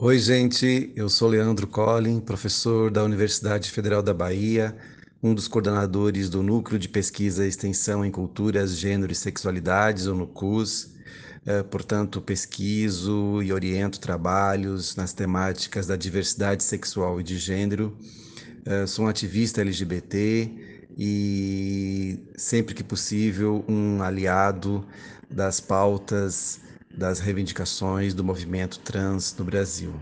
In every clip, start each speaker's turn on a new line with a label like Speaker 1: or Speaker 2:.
Speaker 1: Oi, gente. Eu sou Leandro Collin, professor da Universidade Federal da Bahia, um dos coordenadores do Núcleo de Pesquisa e Extensão em Culturas, Gênero e Sexualidades, ou NUCUS. É, portanto, pesquiso e oriento trabalhos nas temáticas da diversidade sexual e de gênero. É, sou um ativista LGBT e, sempre que possível, um aliado das pautas das reivindicações do movimento trans no Brasil.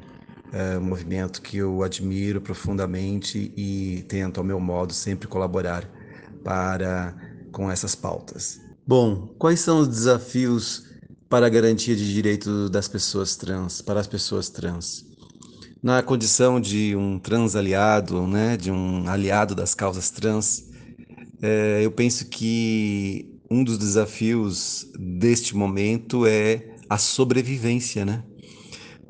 Speaker 1: É um movimento que eu admiro profundamente e tento, ao meu modo, sempre colaborar para com essas pautas. Bom, quais são os desafios para a garantia de direitos das pessoas trans, para as pessoas trans? Na condição de um trans aliado, né, de um aliado das causas trans, é, eu penso que um dos desafios deste momento é a sobrevivência, né?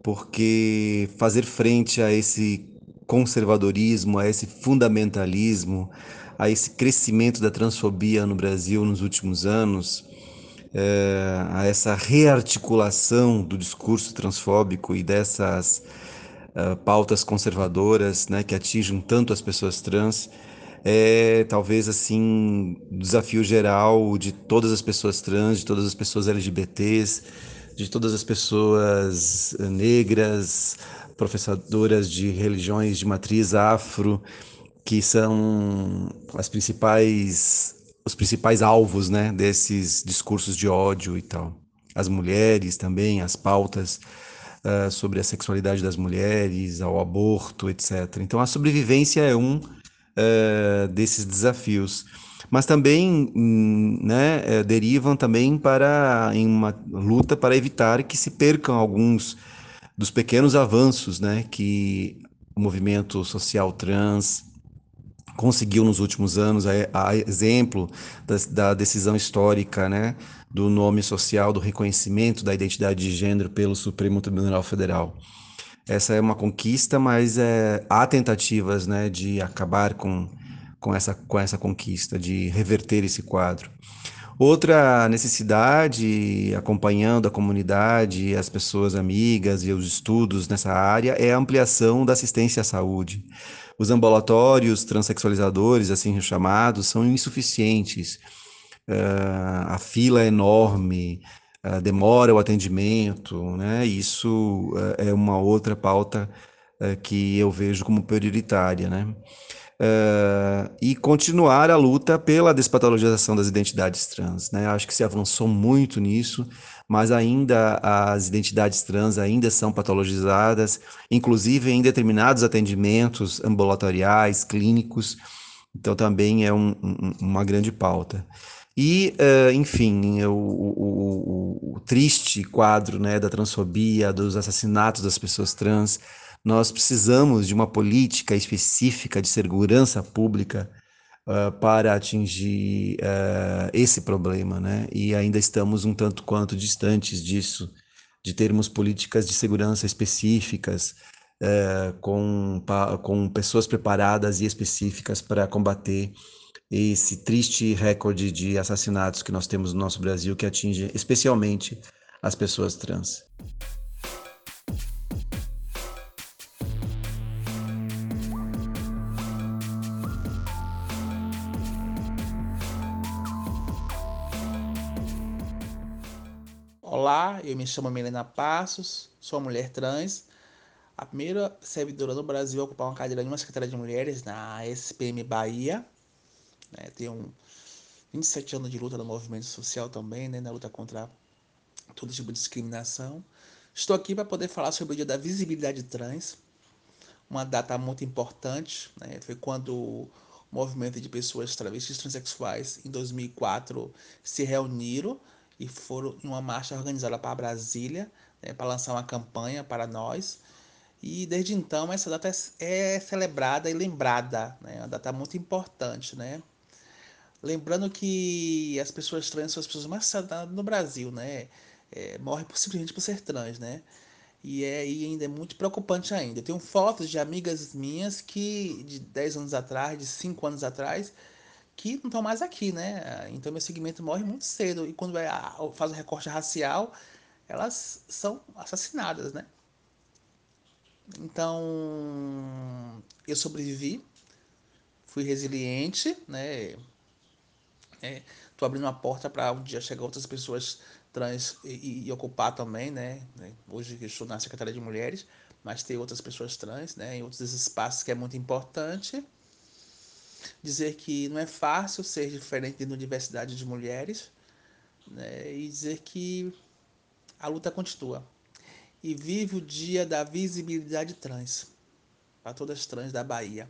Speaker 1: Porque fazer frente a esse conservadorismo, a esse fundamentalismo, a esse crescimento da transfobia no Brasil nos últimos anos, é, a essa rearticulação do discurso transfóbico e dessas uh, pautas conservadoras né, que atingem tanto as pessoas trans, é talvez assim desafio geral de todas as pessoas trans, de todas as pessoas LGBTs, de todas as pessoas negras, professadoras de religiões de matriz afro, que são as principais os principais alvos, né, desses discursos de ódio e tal. As mulheres também, as pautas uh, sobre a sexualidade das mulheres, ao aborto, etc. Então a sobrevivência é um uh, desses desafios mas também né, é, derivam também para em uma luta para evitar que se percam alguns dos pequenos avanços né, que o movimento social trans conseguiu nos últimos anos, a, a exemplo da, da, decisão histórica né, do nome social, do reconhecimento da identidade de gênero pelo Supremo Tribunal Federal. Essa é uma conquista, mas é, há tentativas né, de acabar com com essa, com essa conquista, de reverter esse quadro. Outra necessidade, acompanhando a comunidade, as pessoas amigas e os estudos nessa área, é a ampliação da assistência à saúde. Os ambulatórios transexualizadores, assim chamados, são insuficientes. Uh, a fila é enorme, uh, demora o atendimento, né? Isso uh, é uma outra pauta que eu vejo como prioritária, né? Uh, e continuar a luta pela despatologização das identidades trans. Né? Acho que se avançou muito nisso, mas ainda as identidades trans ainda são patologizadas, inclusive em determinados atendimentos ambulatoriais, clínicos. Então também é um, um, uma grande pauta. E, uh, enfim, o, o, o, o, triste quadro né, da transfobia, dos assassinatos das pessoas trans, nós precisamos de uma política específica de segurança pública uh, para atingir uh, esse problema, né? E ainda estamos um tanto quanto distantes disso, de termos políticas de segurança específicas, uh, com, com pessoas preparadas e específicas para combater esse triste recorde de assassinatos que nós temos no nosso Brasil, que atinge especialmente as pessoas trans.
Speaker 2: Olá, eu me chamo Milena Passos, sou mulher trans, a primeira servidora no Brasil a ocupar uma cadeira de uma secretaria de mulheres na SPM Bahia. Né, tenho 27 anos de luta no movimento social também, né, na luta contra todo tipo de discriminação. Estou aqui para poder falar sobre o Dia da Visibilidade Trans, uma data muito importante. Né, foi quando o movimento de pessoas travestis transexuais, em 2004, se reuniram e foram em uma marcha organizada para Brasília, né, para lançar uma campanha para nós. E desde então essa data é, é celebrada e lembrada, né, uma data muito importante, né? Lembrando que as pessoas trans são as pessoas mais assassinadas no Brasil, né? É, morrem simplesmente por ser trans, né? E, é, e ainda é muito preocupante ainda. Eu tenho fotos de amigas minhas que de 10 anos atrás, de 5 anos atrás, que não estão mais aqui, né? Então meu segmento morre muito cedo e quando é, faz o recorte racial, elas são assassinadas, né? Então, eu sobrevivi, fui resiliente, né? É, tô abrindo uma porta para um dia chegar outras pessoas trans e, e, ocupar também, né? Hoje eu estou na Secretaria de Mulheres, mas tem outras pessoas trans, né? Em outros espaços que é muito importante. Dizer que não é fácil ser diferente da diversidade de mulheres, né? E dizer que a luta continua. E vive o dia da visibilidade trans, para todas as trans da Bahia.